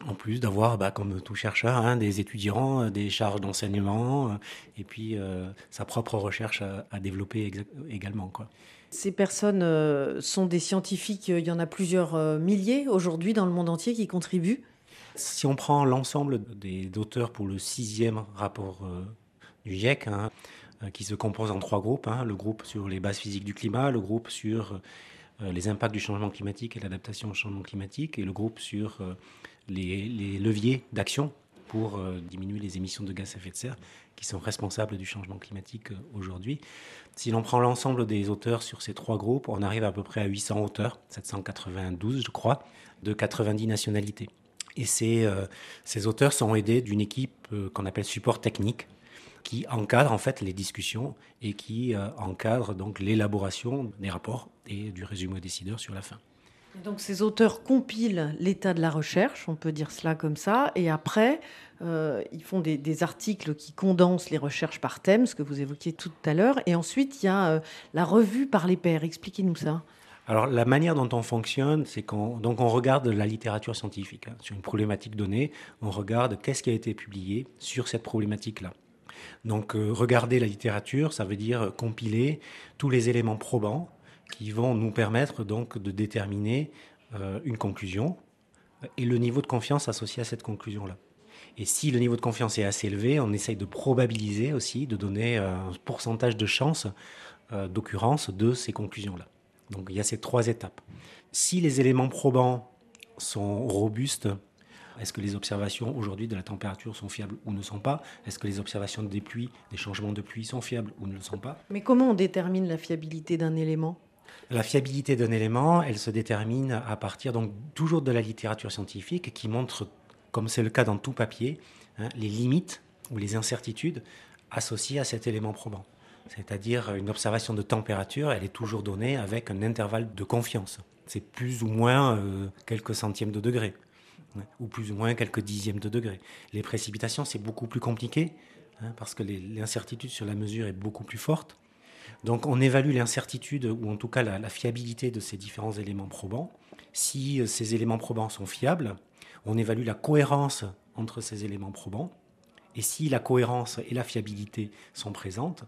[SPEAKER 8] En plus d'avoir, bah, comme tout chercheur, hein, des étudiants, des charges d'enseignement, et puis sa propre recherche à, à développer également. Quoi.
[SPEAKER 2] Ces personnes euh, sont des scientifiques, il y en a plusieurs euh, milliers aujourd'hui dans le monde entier qui contribuent.
[SPEAKER 8] Si on prend l'ensemble des auteurs pour le sixième rapport euh, du GIEC, hein, qui se compose en trois groupes, hein, le groupe sur les bases physiques du climat, le groupe sur les impacts du changement climatique et l'adaptation au changement climatique, et le groupe sur les, leviers d'action pour diminuer les émissions de gaz à effet de serre qui sont responsables du changement climatique aujourd'hui. Si l'on prend l'ensemble des auteurs sur ces trois groupes, on arrive à peu près à 800 auteurs, 792 je crois, de 90 nationalités. Et ces, euh, ces auteurs sont aidés d'une équipe euh, qu'on appelle support technique, qui encadre en fait les discussions et qui euh, encadre donc l'élaboration des rapports et du résumé aux décideurs sur la fin.
[SPEAKER 2] Donc ces auteurs compilent l'état de la recherche, on peut dire cela comme ça, et après, euh, ils font des, articles qui condensent les recherches par thème, ce que vous évoquiez tout à l'heure, et ensuite il y a euh, la revue par les pairs. Expliquez-nous ça.
[SPEAKER 8] Alors la manière dont on fonctionne, c'est qu'on donc on regarde la littérature scientifique hein. sur une problématique donnée, on regarde qu'est-ce qui a été publié sur cette problématique-là. Donc euh, regarder la littérature, ça veut dire compiler tous les éléments probants qui vont nous permettre donc de déterminer euh, une conclusion et le niveau de confiance associé à cette conclusion-là. Et si le niveau de confiance est assez élevé, on essaye de probabiliser aussi, de donner euh, un pourcentage de chance euh, d'occurrence de ces conclusions-là. Donc il y a ces trois étapes. Si les éléments probants sont robustes, est-ce que les observations aujourd'hui de la température sont fiables ou ne sont pas? Est-ce que les observations des pluies, des changements de pluie sont fiables ou ne le sont pas?
[SPEAKER 2] Mais comment on détermine la fiabilité d'un élément?
[SPEAKER 8] La fiabilité d'un élément, elle se détermine à partir donc toujours de la littérature scientifique qui montre, comme c'est le cas dans tout papier, hein, les limites ou les incertitudes associées à cet élément probant. C'est-à-dire une observation de température, elle est toujours donnée avec un intervalle de confiance. C'est plus ou moins euh, quelques centièmes de degré, hein, ou plus ou moins quelques dixièmes de degré. Les précipitations, c'est beaucoup plus compliqué, hein, parce que l'incertitude sur la mesure est beaucoup plus forte. Donc on évalue l'incertitude ou en tout cas la, fiabilité de ces différents éléments probants. Si euh, ces éléments probants sont fiables, on évalue la cohérence entre ces éléments probants. Et si la cohérence et la fiabilité sont présentes,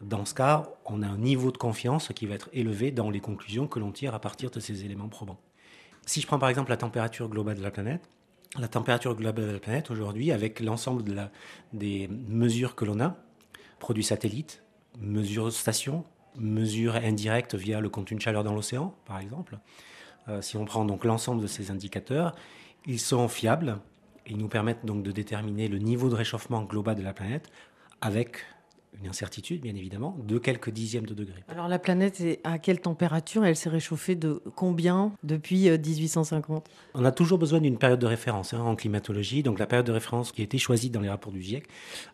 [SPEAKER 8] dans ce cas, on a un niveau de confiance qui va être élevé dans les conclusions que l'on tire à partir de ces éléments probants. Si je prends par exemple la température globale de la planète, la température globale de la planète aujourd'hui, avec l'ensemble des mesures que l'on a, produits satellites, mesures station, mesures indirectes via le contenu de chaleur dans l'océan, par exemple. Euh, si on prend donc l'ensemble de ces indicateurs, ils sont fiables et ils nous permettent donc de déterminer le niveau de réchauffement global de la planète avec une incertitude, bien évidemment, de quelques dixièmes de degrés.
[SPEAKER 2] Alors la planète, est à quelle température Elle s'est réchauffée de combien depuis 1850 euh,
[SPEAKER 8] On a toujours besoin d'une période de référence hein, en climatologie. Donc la période de référence qui a été choisie dans les rapports du GIEC,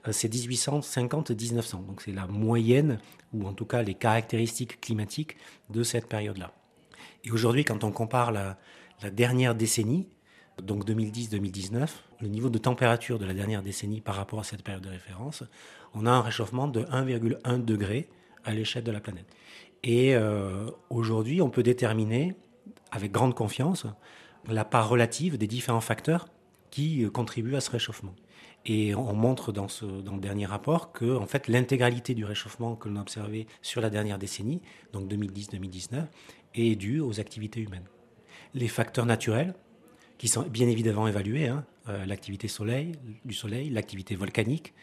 [SPEAKER 8] euh, c'est 1850-1900. Donc c'est la moyenne, ou en tout cas les caractéristiques climatiques de cette période-là. Et aujourd'hui, quand on compare la, la dernière décennie, donc 2010-2019, le niveau de température de la dernière décennie par rapport à cette période de référence, on a un réchauffement de 1,1 degré à l'échelle de la planète. Et euh, aujourd'hui, on peut déterminer avec grande confiance la part relative des différents facteurs qui euh, contribuent à ce réchauffement. Et on montre dans, ce, le dernier rapport que en fait, l'intégralité du réchauffement que l'on a observé sur la dernière décennie, donc 2010-2019, est due aux activités humaines. Les facteurs naturels, qui sont bien évidemment évalués, hein, euh, l'activité soleil, du soleil, l'activité volcanique,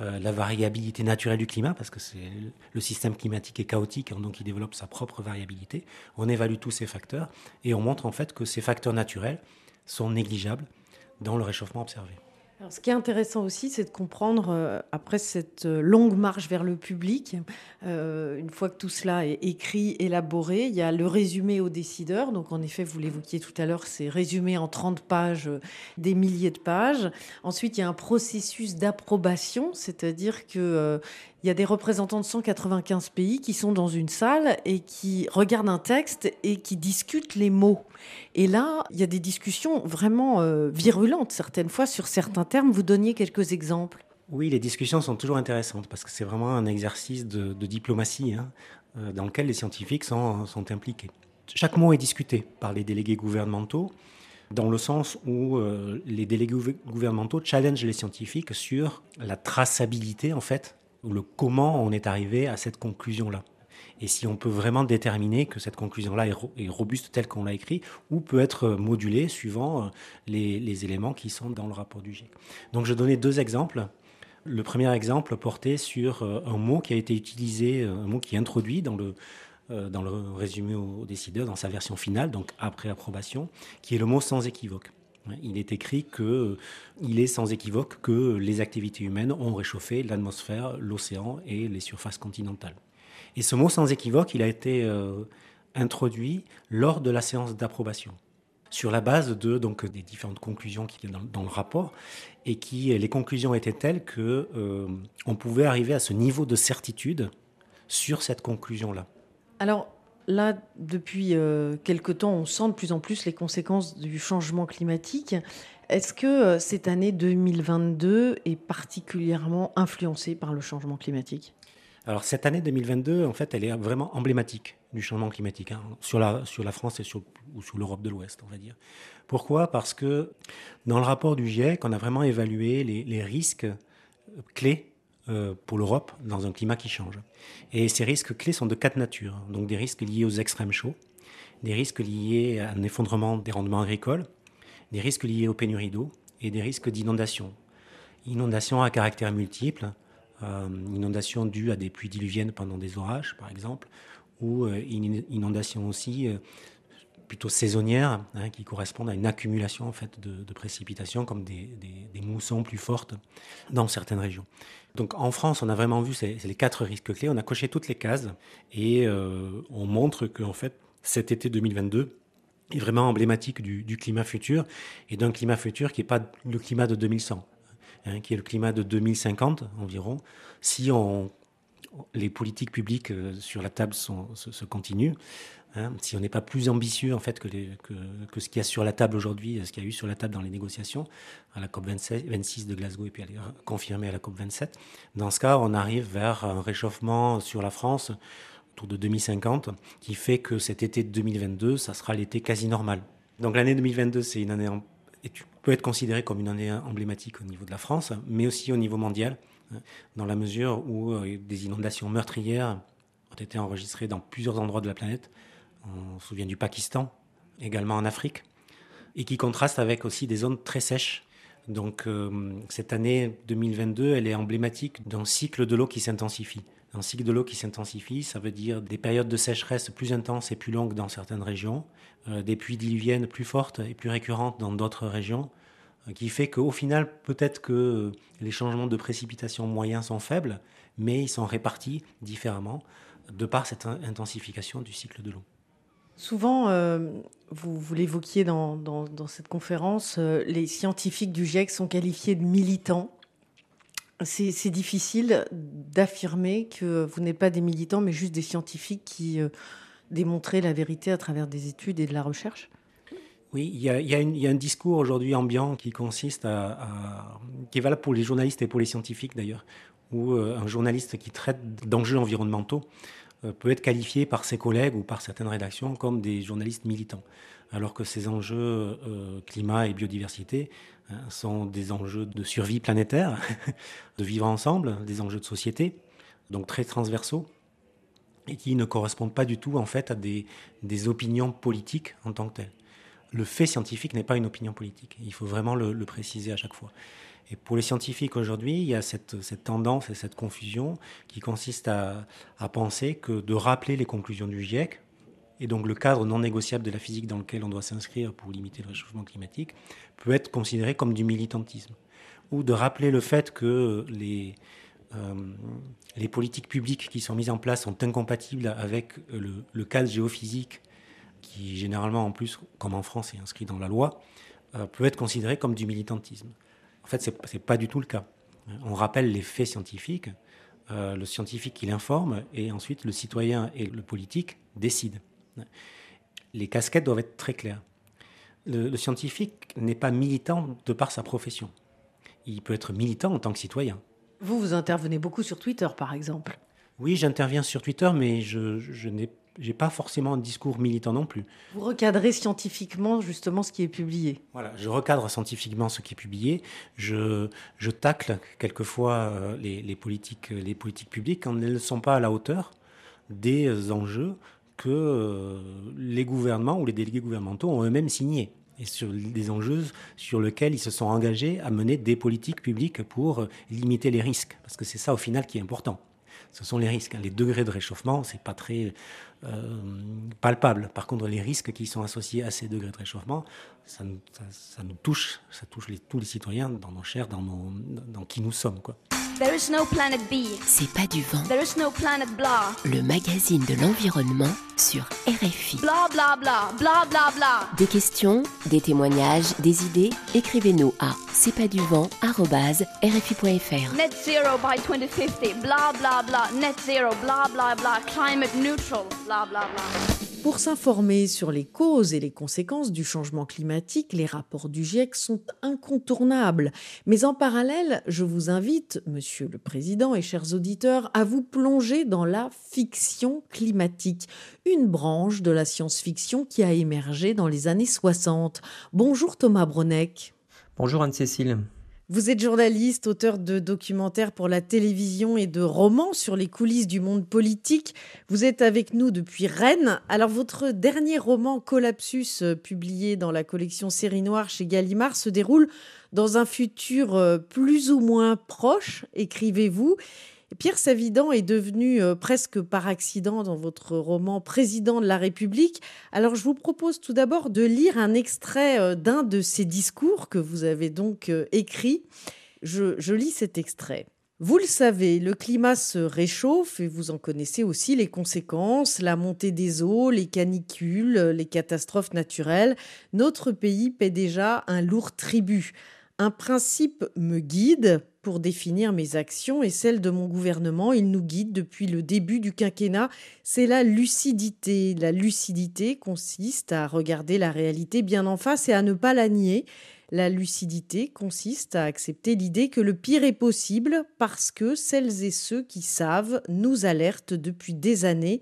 [SPEAKER 8] euh, la variabilité naturelle du climat, parce que c'est le système climatique est chaotique, hein, donc il développe sa propre variabilité. On évalue tous ces facteurs et on montre en fait que ces facteurs naturels sont négligeables dans le réchauffement observé.
[SPEAKER 2] Ce qui est intéressant aussi, c'est de comprendre, euh, après cette euh, longue marche vers le public, euh, une fois que tout cela est écrit, élaboré, il y a le résumé aux décideurs. Donc, en effet, vous l'évoquiez tout à l'heure, c'est résumé en 30 pages, des milliers de pages. Ensuite, il y a un processus d'approbation, c'est-à-dire que il y a des représentants de 195 pays qui sont dans une salle et qui regardent un texte et qui discutent les mots. Et là, il y a des discussions vraiment euh, virulentes certaines fois sur certains termes. Vous donniez quelques exemples.
[SPEAKER 8] Oui, les discussions sont toujours intéressantes parce que c'est vraiment un exercice de, diplomatie hein, euh, dans lequel les scientifiques sont, impliqués. Chaque mot est discuté par les délégués gouvernementaux dans le sens où euh, les délégués gouvernementaux challengent les scientifiques sur la traçabilité en fait ou le comment on est arrivé à cette conclusion-là. Et si on peut vraiment déterminer que cette conclusion-là est, robuste telle qu'on l'a écrit, ou peut être modulée suivant euh, les, éléments qui sont dans le rapport du GIEC. Donc je donnais deux exemples. Le premier exemple portait sur euh, un mot qui a été utilisé, euh, un mot qui est introduit dans le, dans le résumé au décideur, dans sa version finale, donc après approbation, qui est le mot sans équivoque. Il est écrit que il est sans équivoque que les activités humaines ont réchauffé l'atmosphère, l'océan et les surfaces continentales. Et ce mot sans équivoque, il a été euh, introduit lors de la séance d'approbation sur la base de donc des différentes conclusions qu'il y a dans, le rapport et qui les conclusions étaient telles que euh, on pouvait arriver à ce niveau de certitude sur cette conclusion là.
[SPEAKER 2] Alors là, depuis euh, quelque temps, on sent de plus en plus les conséquences du changement climatique. Est-ce que euh, cette année 2022 est particulièrement influencée par le changement climatique?
[SPEAKER 8] Alors cette année 2022, en fait, elle est vraiment emblématique du changement climatique hein, sur, la, France et sur, ou sur l'Europe de l'Ouest, on va dire. Pourquoi? Parce que dans le rapport du GIEC, on a vraiment évalué les, risques clés euh, pour l'Europe dans un climat qui change. Et ces risques clés sont de quatre natures. Donc des risques liés aux extrêmes chauds, des risques liés à un effondrement des rendements agricoles, des risques liés aux pénuries d'eau et des risques d'inondation. Inondation à caractère multiple, euh, inondation due à des pluies diluviennes pendant des orages par exemple, ou euh, inondation aussi plutôt saisonnières, hein, qui correspondent à une accumulation en fait de, précipitations comme des, moussons plus fortes dans certaines régions. Donc en France, on a vraiment vu ces, les quatre risques clés, on a coché toutes les cases et euh, on montre que en fait cet été 2022 est vraiment emblématique du, climat futur et d'un climat futur qui n'est pas le climat de 2100, hein, qui est le climat de 2050 environ, si les politiques publiques euh, sur la table se continuent. Hein, si on n'est pas plus ambitieux en fait que, que, ce qu'il y a sur la table aujourd'hui, ce qu'il y a eu sur la table dans les négociations à la COP 26 de Glasgow et puis confirmé à la COP 27, dans ce cas, on arrive vers un réchauffement sur la France autour de 2050 qui fait que cet été 2022, ça sera l'été quasi normal. Donc l'année 2022, c'est une année et peut être considérée comme une année emblématique au niveau de la France, mais aussi au niveau mondial, hein, dans la mesure où euh, des inondations meurtrières ont été enregistrées dans plusieurs endroits de la planète on se souvient du Pakistan, également en Afrique, et qui contraste avec aussi des zones très sèches. Donc euh, cette année 2022, elle est emblématique d'un cycle de l'eau qui s'intensifie. Un cycle de l'eau qui s'intensifie, ça veut dire des périodes de sécheresse plus intenses et plus longues dans certaines régions, euh, des pluies diluviennes plus fortes et plus récurrentes dans d'autres régions, euh, qui fait qu'au final, peut-être que les changements de précipitation moyens sont faibles, mais ils sont répartis différemment de par cette intensification du cycle de l'eau.
[SPEAKER 2] Souvent, euh, vous, l'évoquiez dans, cette conférence, euh, les scientifiques du GIEC sont qualifiés de militants. C'est difficile d'affirmer que vous n'êtes pas des militants, mais juste des scientifiques qui euh, démontraient la vérité à travers des études et de la recherche
[SPEAKER 8] oui, il y, a, un discours aujourd'hui ambiant qui consiste à, qui est valable pour les journalistes et pour les scientifiques d'ailleurs, où un journaliste qui traite d'enjeux environnementaux euh, peut être qualifié par ses collègues ou par certaines rédactions comme des journalistes militants, alors que ces enjeux euh, climat et biodiversité hein, sont des enjeux de survie planétaire, [laughs] de vivre ensemble, des enjeux de société, donc très transversaux et qui ne correspondent pas du tout en fait à des, opinions politiques en tant que telles. Le fait scientifique n'est pas une opinion politique. Il faut vraiment le préciser à chaque fois. Et pour les scientifiques aujourd'hui, il y a cette, tendance et cette confusion qui consiste à, penser que de rappeler les conclusions du GIEC, et donc le cadre non négociable de la physique dans lequel on doit s'inscrire pour limiter le réchauffement climatique, peut être considéré comme du militantisme. ou de rappeler le fait que les, euh, politiques publiques qui sont mises en place sont incompatibles avec le, le cadre géophysique qui généralement en plus, comme en France, est inscrit dans la loi, euh, peut être considéré comme du militantisme. En fait, ce n'est pas du tout le cas. On rappelle les faits scientifiques, euh, le scientifique il informe, et ensuite le citoyen et le politique décident. Les casquettes doivent être très claires. Le, le scientifique n'est pas militant de par sa profession. Il peut être militant en tant que citoyen.
[SPEAKER 2] Vous, vous intervenez beaucoup sur Twitter, par exemple.
[SPEAKER 8] Oui, j'interviens sur Twitter, mais je, je n'ai j'ai pas forcément un discours militant non plus.
[SPEAKER 2] Vous recadrez scientifiquement justement ce qui est publié.
[SPEAKER 8] Voilà, je recadre scientifiquement ce qui est publié. Je, je tacle quelquefois euh, les, les, politiques, les politiques publiques quand elles ne sont pas à la hauteur des enjeux que euh, les gouvernements ou les délégués gouvernementaux ont eux-mêmes signés et sur des enjeux sur lesquels ils se sont engagés à mener des politiques publiques pour euh, limiter les risques. Parce que c'est ça au final qui est important. Ce sont les risques. Les degrés de réchauffement, c'est pas très euh, palpable. Par contre, les risques qui sont associés à ces degrés de réchauffement, ça nous, touche, ça touche tous les citoyens dans nos chairs, dans, dans qui nous sommes. Quoi.
[SPEAKER 1] There is no planet B. C'est pas du vent. There is no planet blah. Le magazine de l'environnement sur RFI. Bla bla bla, bla bla bla. Des questions, des témoignages, des idées, écrivez-nous à c'est pas du vent rfi.fr.
[SPEAKER 6] Net zero by 2050, bla bla bla, net zero, bla bla bla, climate neutral, bla bla bla.
[SPEAKER 2] Pour s'informer sur les causes et les conséquences du changement climatique, les rapports du GIEC sont incontournables. Mais en parallèle, je vous invite, Monsieur le Président et chers auditeurs, à vous plonger dans la fiction climatique, une branche de la science-fiction qui a émergé dans les années 60. Bonjour Thomas Bronek.
[SPEAKER 9] Bonjour Anne-Cécile.
[SPEAKER 2] Vous êtes journaliste, auteur de documentaires pour la télévision et de romans sur les coulisses du monde politique. Vous êtes avec nous depuis Rennes. Alors votre dernier roman Collapsus, euh, publié dans la collection Série Noire chez Gallimard, se déroule dans un futur euh, plus ou moins proche, écrivez-vous. Pierre Savidan est devenu euh, presque par accident dans votre roman Président de la République. Alors je vous propose tout d'abord de lire un extrait euh, d'un de ces discours que vous avez donc euh, écrit. Je lis cet extrait. Vous le savez, le climat se réchauffe et vous en connaissez aussi les conséquences, la montée des eaux, les canicules, les catastrophes naturelles. Notre pays paie déjà un lourd tribut. Un principe me guide pour définir mes actions et celles de mon gouvernement. Il nous guide depuis le début du quinquennat. C'est la lucidité. La lucidité consiste à regarder la réalité bien en face et à ne pas la nier. La lucidité consiste à accepter l'idée que le pire est possible parce que celles et ceux qui savent nous alertent depuis des années.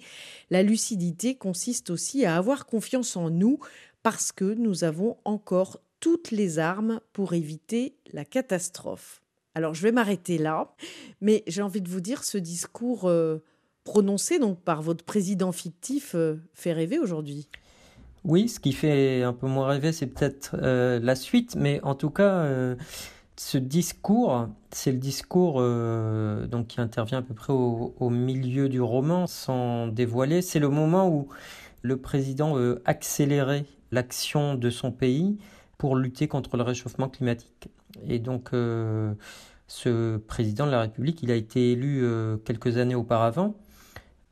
[SPEAKER 2] La lucidité consiste aussi à avoir confiance en nous parce que nous avons encore toutes les armes pour éviter la catastrophe. Alors je vais m'arrêter là, mais j'ai envie de vous dire, ce discours euh, prononcé donc par votre président fictif euh, fait rêver aujourd'hui.
[SPEAKER 9] Oui, ce qui fait un peu moins rêver, c'est peut-être euh, la suite, mais en tout cas, ce discours, c'est le discours donc qui intervient à peu près au, au, milieu du roman, sans dévoiler. C'est le moment où le président veut accélérer l'action de son pays pour lutter contre le réchauffement climatique. Et donc, euh, ce président de la République, il a été élu euh, quelques années auparavant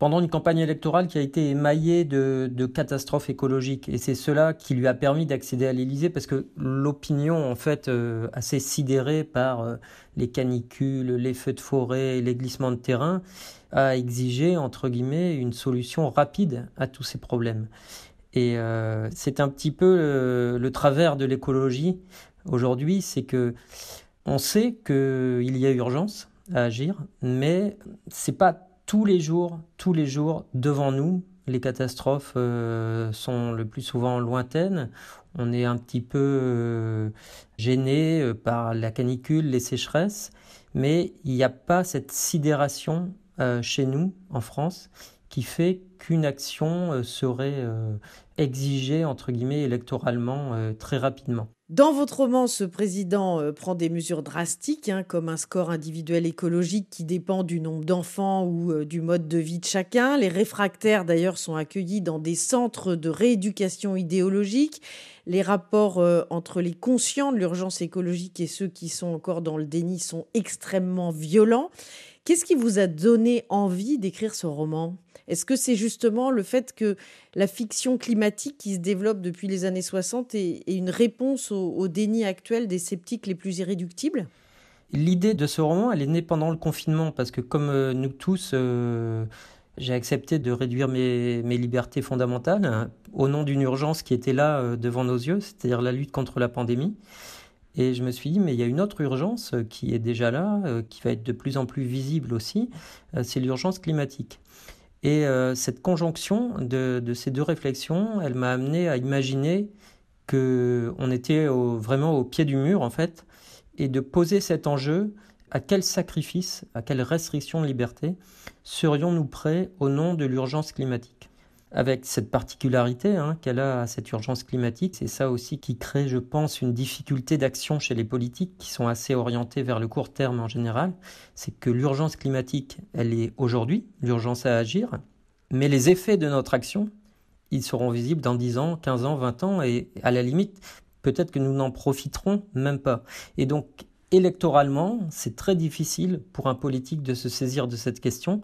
[SPEAKER 9] pendant une campagne électorale qui a été émaillée de, catastrophes écologiques. Et c'est cela qui lui a permis d'accéder à l'Élysée, parce que l'opinion, en fait, euh, assez sidérée par les canicules, les feux de forêt, les glissements de terrain, a exigé, entre guillemets, une solution rapide à tous ces problèmes. Et euh, c'est un petit peu le, le travers de l'écologie aujourd'hui, c'est que on sait qu'il y a urgence à agir, mais c'est pas tous les jours, tous les jours devant nous. Les catastrophes euh, sont le plus souvent lointaines. On est un petit peu euh, gêné euh, par la canicule, les sécheresses, mais il n'y a pas cette sidération euh, chez nous, en France, qui fait qu'une action euh, serait euh, exigée, entre guillemets, électoralement euh, très rapidement.
[SPEAKER 2] Dans votre roman, ce président prend des mesures drastiques, hein, comme un score individuel écologique qui dépend du nombre d'enfants ou du mode de vie de chacun. Les réfractaires, d'ailleurs, sont accueillis dans des centres de rééducation idéologique. Les rapports entre les conscients de l'urgence écologique et ceux qui sont encore dans le déni sont extrêmement violents. Qu'est-ce qui vous a donné envie d'écrire ce roman? Est-ce que c'est justement le fait que la fiction climatique qui se développe depuis les années 60 est, une réponse au, déni actuel des sceptiques les plus irréductibles?
[SPEAKER 9] L'idée de ce roman, elle est née pendant le confinement, parce que comme euh, nous tous, euh, j'ai accepté de réduire mes, libertés fondamentales hein, au nom d'une urgence qui était là euh, devant nos yeux, c'est-à-dire la lutte contre la pandémie. Et je me suis dit, mais il y a une autre urgence euh, qui est déjà là, euh, qui va être de plus en plus visible aussi, euh, c'est l'urgence climatique. Et cette conjonction de, ces deux réflexions, elle m'a amené à imaginer qu'on était vraiment au pied du mur, en fait, et de poser cet enjeu à quel sacrifice, à quelle restriction de liberté serions-nous prêts au nom de l'urgence climatique? Avec cette particularité hein, qu'elle a cette urgence climatique. C'est ça aussi qui crée, je pense, une difficulté d'action chez les politiques qui sont assez orientés vers le court terme en général. C'est que l'urgence climatique, elle est aujourd'hui, l'urgence à agir, mais les effets de notre action, ils seront visibles dans 10 ans, 15 ans, 20 ans, et à la limite, peut-être que nous n'en profiterons même pas. Et donc, électoralement, c'est très difficile pour un politique de se saisir de cette question,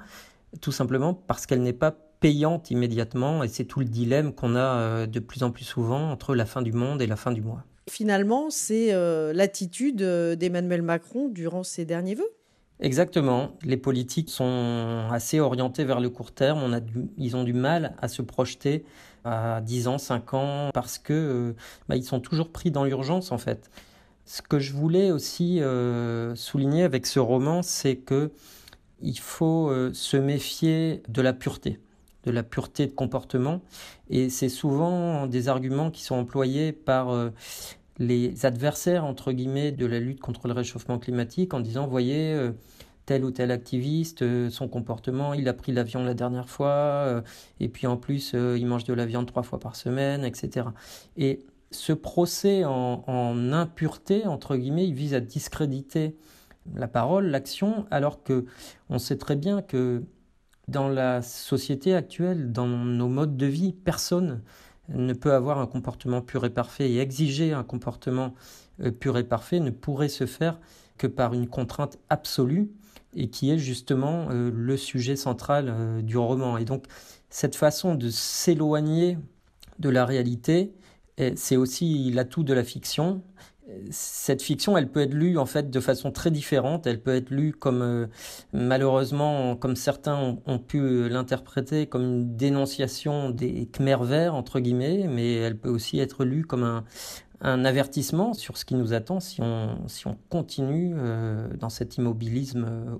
[SPEAKER 9] tout simplement parce qu'elle n'est pas payante immédiatement, et c'est tout le dilemme qu'on a euh, de plus en plus souvent entre la fin du monde et la fin du mois.
[SPEAKER 2] Finalement, c'est euh, l'attitude euh, d'Emmanuel Macron durant ses derniers vœux
[SPEAKER 9] Exactement. Les politiques sont assez orientés vers le court terme. On a ils ont du mal à se projeter à 10 ans, 5 ans, parce que bah, ils sont toujours pris dans l'urgence en fait. Ce que je voulais aussi souligner avec ce roman, c'est que il faut se méfier de la pureté de la pureté de comportement. Et c'est souvent des arguments qui sont employés par euh, les adversaires, entre guillemets, de la lutte contre le réchauffement climatique en disant, voyez, euh, tel ou tel activiste, euh, son comportement, il a pris l'avion la dernière fois, et puis en plus, il mange de la viande trois fois par semaine, etc. Et ce procès en, en impureté, entre guillemets, il vise à discréditer la parole, l'action, alors que on sait très bien que dans la société actuelle, dans nos modes de vie, personne ne peut avoir un comportement pur et parfait et exiger un comportement euh, pur et parfait ne pourrait se faire que par une contrainte absolue et qui est justement euh, le sujet central euh, du roman. Et donc cette façon de s'éloigner de la réalité, c'est aussi l'atout de la fiction cette fiction, elle peut être lue en fait de façon très différente. Elle peut être lue comme euh, malheureusement, comme certains ont, pu l'interpréter comme une dénonciation des Khmer verts entre guillemets, mais elle peut aussi être lue comme un, avertissement sur ce qui nous attend si on, si on continue euh, dans cet immobilisme euh,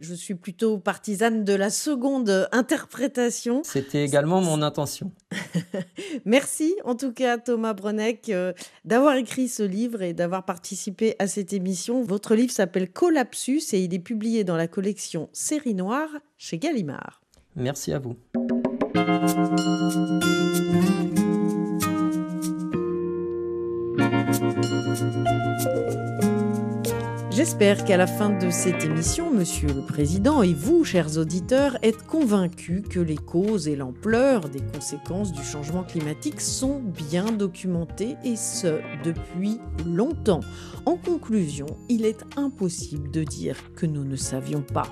[SPEAKER 2] je suis plutôt partisane de la seconde interprétation.
[SPEAKER 9] C'était également mon intention. [laughs]
[SPEAKER 2] Merci en tout cas Thomas Brenek euh, d'avoir écrit ce livre et d'avoir participé à cette émission. Votre livre s'appelle Collapsus et il est publié dans la collection Série Noire chez Gallimard.
[SPEAKER 9] Merci à vous.
[SPEAKER 2] J'espère qu'à la fin de cette émission, Monsieur le Président et vous, chers auditeurs, êtes convaincus que les causes et l'ampleur des conséquences du changement climatique sont bien documentées et ce, depuis longtemps. En conclusion, il est impossible de dire que nous ne savions pas.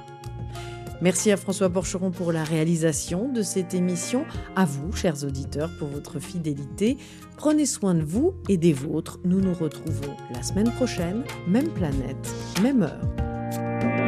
[SPEAKER 2] Merci à François Porcheron pour la réalisation de cette émission, à vous, chers auditeurs, pour votre fidélité. Prenez soin de vous et des vôtres. Nous nous retrouvons la semaine prochaine, même planète, même heure.